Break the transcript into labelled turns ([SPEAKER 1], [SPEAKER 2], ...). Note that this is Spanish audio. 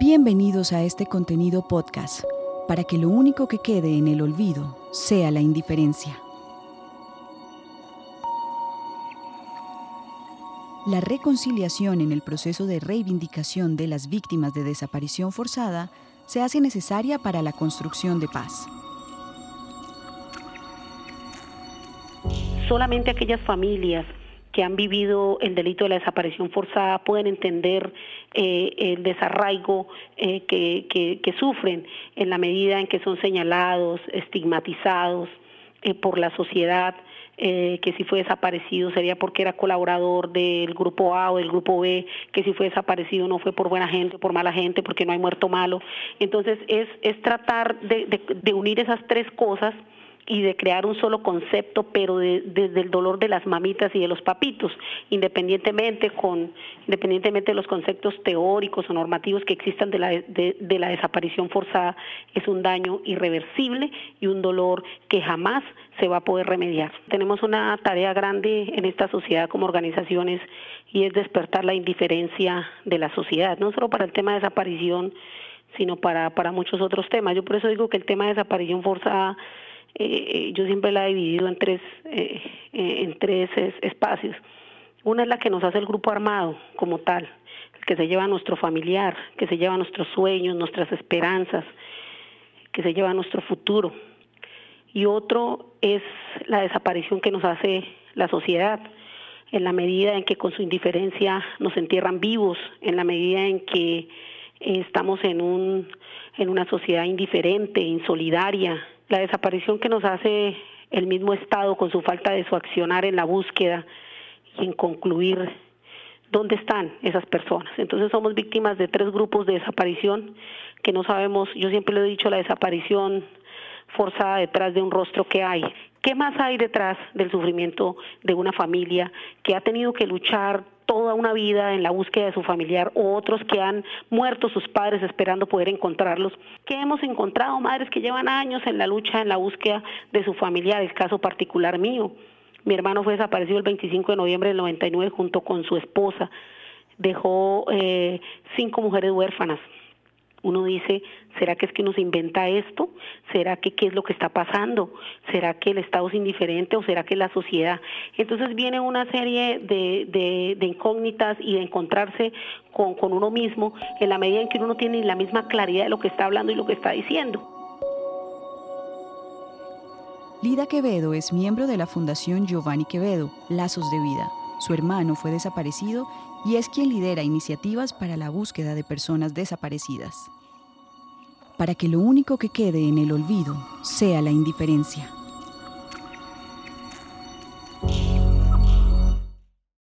[SPEAKER 1] Bienvenidos a este contenido podcast, para que lo único que quede en el olvido sea la indiferencia. La reconciliación en el proceso de reivindicación de las víctimas de desaparición forzada se hace necesaria para la construcción de paz.
[SPEAKER 2] Solamente aquellas familias que han vivido el delito de la desaparición forzada pueden entender eh, el desarraigo eh, que, sufren en la medida en que son señalados, estigmatizados eh, por la sociedad, que si fue desaparecido sería porque era colaborador del grupo A o del grupo B, que si fue desaparecido no fue por buena gente por mala gente, porque no hay muerto malo. Entonces es, es tratar de unir esas tres cosas y de crear un solo concepto, pero desde el dolor de las mamitas y de los papitos, independientemente con independientemente de los conceptos teóricos o normativos que existan de la, de, la desaparición forzada, es un daño irreversible y un dolor que jamás se va a poder remediar. Tenemos una tarea grande en esta sociedad como organizaciones y es despertar la indiferencia de la sociedad, no solo para el tema de desaparición, sino para, para muchos otros temas. Yo por eso digo que el tema de desaparición forzada eh, yo siempre la he dividido en tres, eh, eh, en tres espacios. Una es la que nos hace el grupo armado como tal, que se lleva nuestro familiar, que se lleva nuestros sueños, nuestras esperanzas, que se lleva nuestro futuro. Y otro es la desaparición que nos hace la sociedad, en la medida en que con su indiferencia nos entierran vivos, en la medida en que estamos en, un, en una sociedad indiferente, insolidaria, la desaparición que nos hace el mismo Estado con su falta de su accionar en la búsqueda y en concluir dónde están esas personas. Entonces somos víctimas de tres grupos de desaparición que no sabemos, yo siempre lo he dicho, la desaparición forzada detrás de un rostro que hay. ¿Qué más hay detrás del sufrimiento de una familia que ha tenido que luchar toda una vida en la búsqueda de su familiar o otros que han muerto sus padres esperando poder encontrarlos. ¿Qué hemos encontrado? Madres que llevan años en la lucha, en la búsqueda de su familiar, el caso particular mío. Mi hermano fue desaparecido el 25 de noviembre del 99 junto con su esposa. Dejó eh, cinco mujeres huérfanas uno dice, ¿será que es que nos inventa esto? ¿Será que qué es lo que está pasando? ¿Será que el Estado es indiferente o será que la sociedad? Entonces viene una serie de, incógnitas y de encontrarse con, con uno mismo en la medida en que uno no tiene la misma claridad de lo que está hablando y lo que está diciendo.
[SPEAKER 1] Lida Quevedo es miembro de la Fundación Giovanni Quevedo, Lazos de Vida. Su hermano fue desaparecido y es quien lidera iniciativas para la búsqueda de personas desaparecidas. Para que lo único que quede en el olvido sea la indiferencia.